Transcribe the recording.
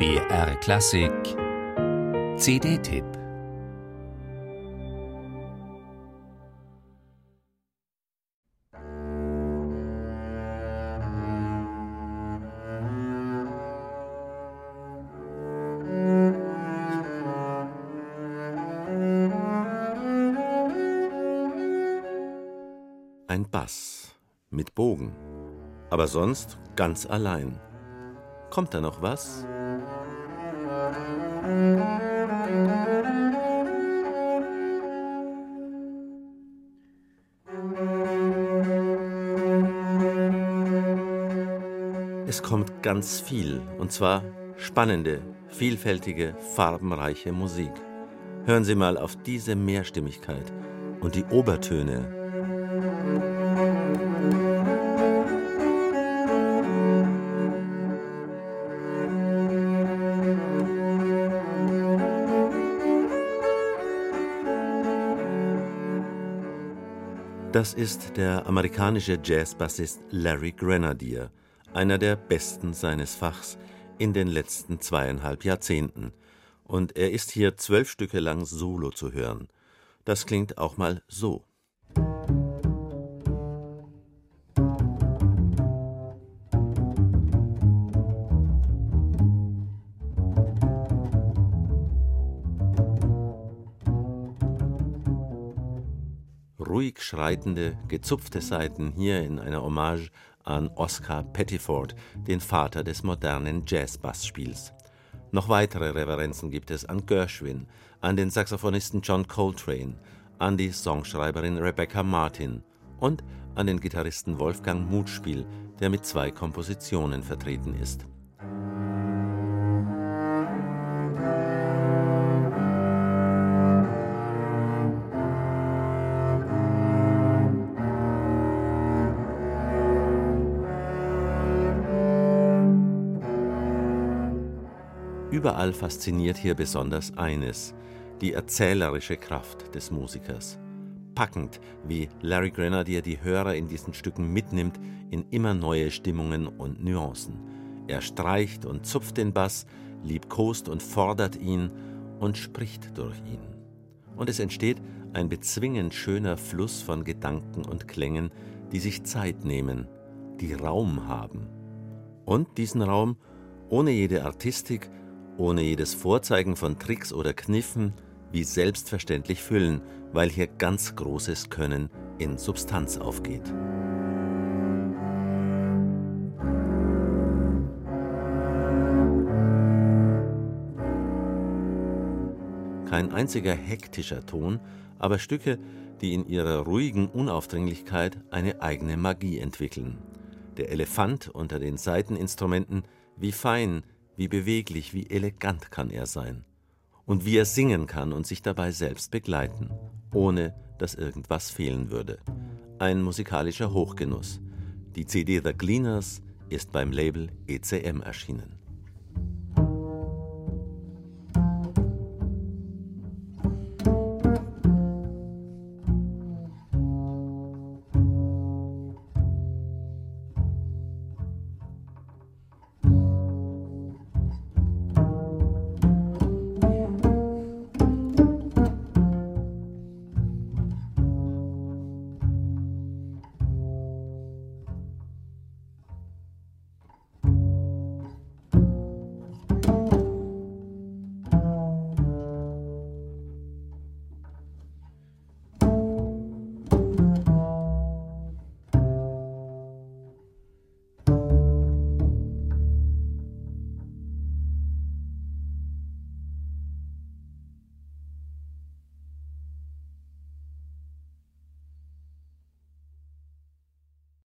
BR Klassik CD-Tipp Ein Bass mit Bogen, aber sonst ganz allein. Kommt da noch was? Es kommt ganz viel, und zwar spannende, vielfältige, farbenreiche Musik. Hören Sie mal auf diese Mehrstimmigkeit und die Obertöne Das ist der amerikanische Jazzbassist Larry Grenadier, einer der besten seines Fachs in den letzten zweieinhalb Jahrzehnten. Und er ist hier zwölf Stücke lang solo zu hören. Das klingt auch mal so. Ruhig schreitende, gezupfte Saiten hier in einer Hommage an Oscar Pettiford, den Vater des modernen Jazz-Bassspiels. Noch weitere Reverenzen gibt es an Gershwin, an den Saxophonisten John Coltrane, an die Songschreiberin Rebecca Martin und an den Gitarristen Wolfgang Mutspiel, der mit zwei Kompositionen vertreten ist. Überall fasziniert hier besonders eines, die erzählerische Kraft des Musikers. Packend, wie Larry Grenadier die Hörer in diesen Stücken mitnimmt in immer neue Stimmungen und Nuancen. Er streicht und zupft den Bass, liebkost und fordert ihn und spricht durch ihn. Und es entsteht ein bezwingend schöner Fluss von Gedanken und Klängen, die sich Zeit nehmen, die Raum haben. Und diesen Raum ohne jede Artistik ohne jedes Vorzeigen von Tricks oder Kniffen, wie selbstverständlich füllen, weil hier ganz großes Können in Substanz aufgeht. Kein einziger hektischer Ton, aber Stücke, die in ihrer ruhigen Unaufdringlichkeit eine eigene Magie entwickeln. Der Elefant unter den Saiteninstrumenten, wie fein, wie beweglich, wie elegant kann er sein. Und wie er singen kann und sich dabei selbst begleiten, ohne dass irgendwas fehlen würde. Ein musikalischer Hochgenuss. Die CD The Gleaners ist beim Label ECM erschienen.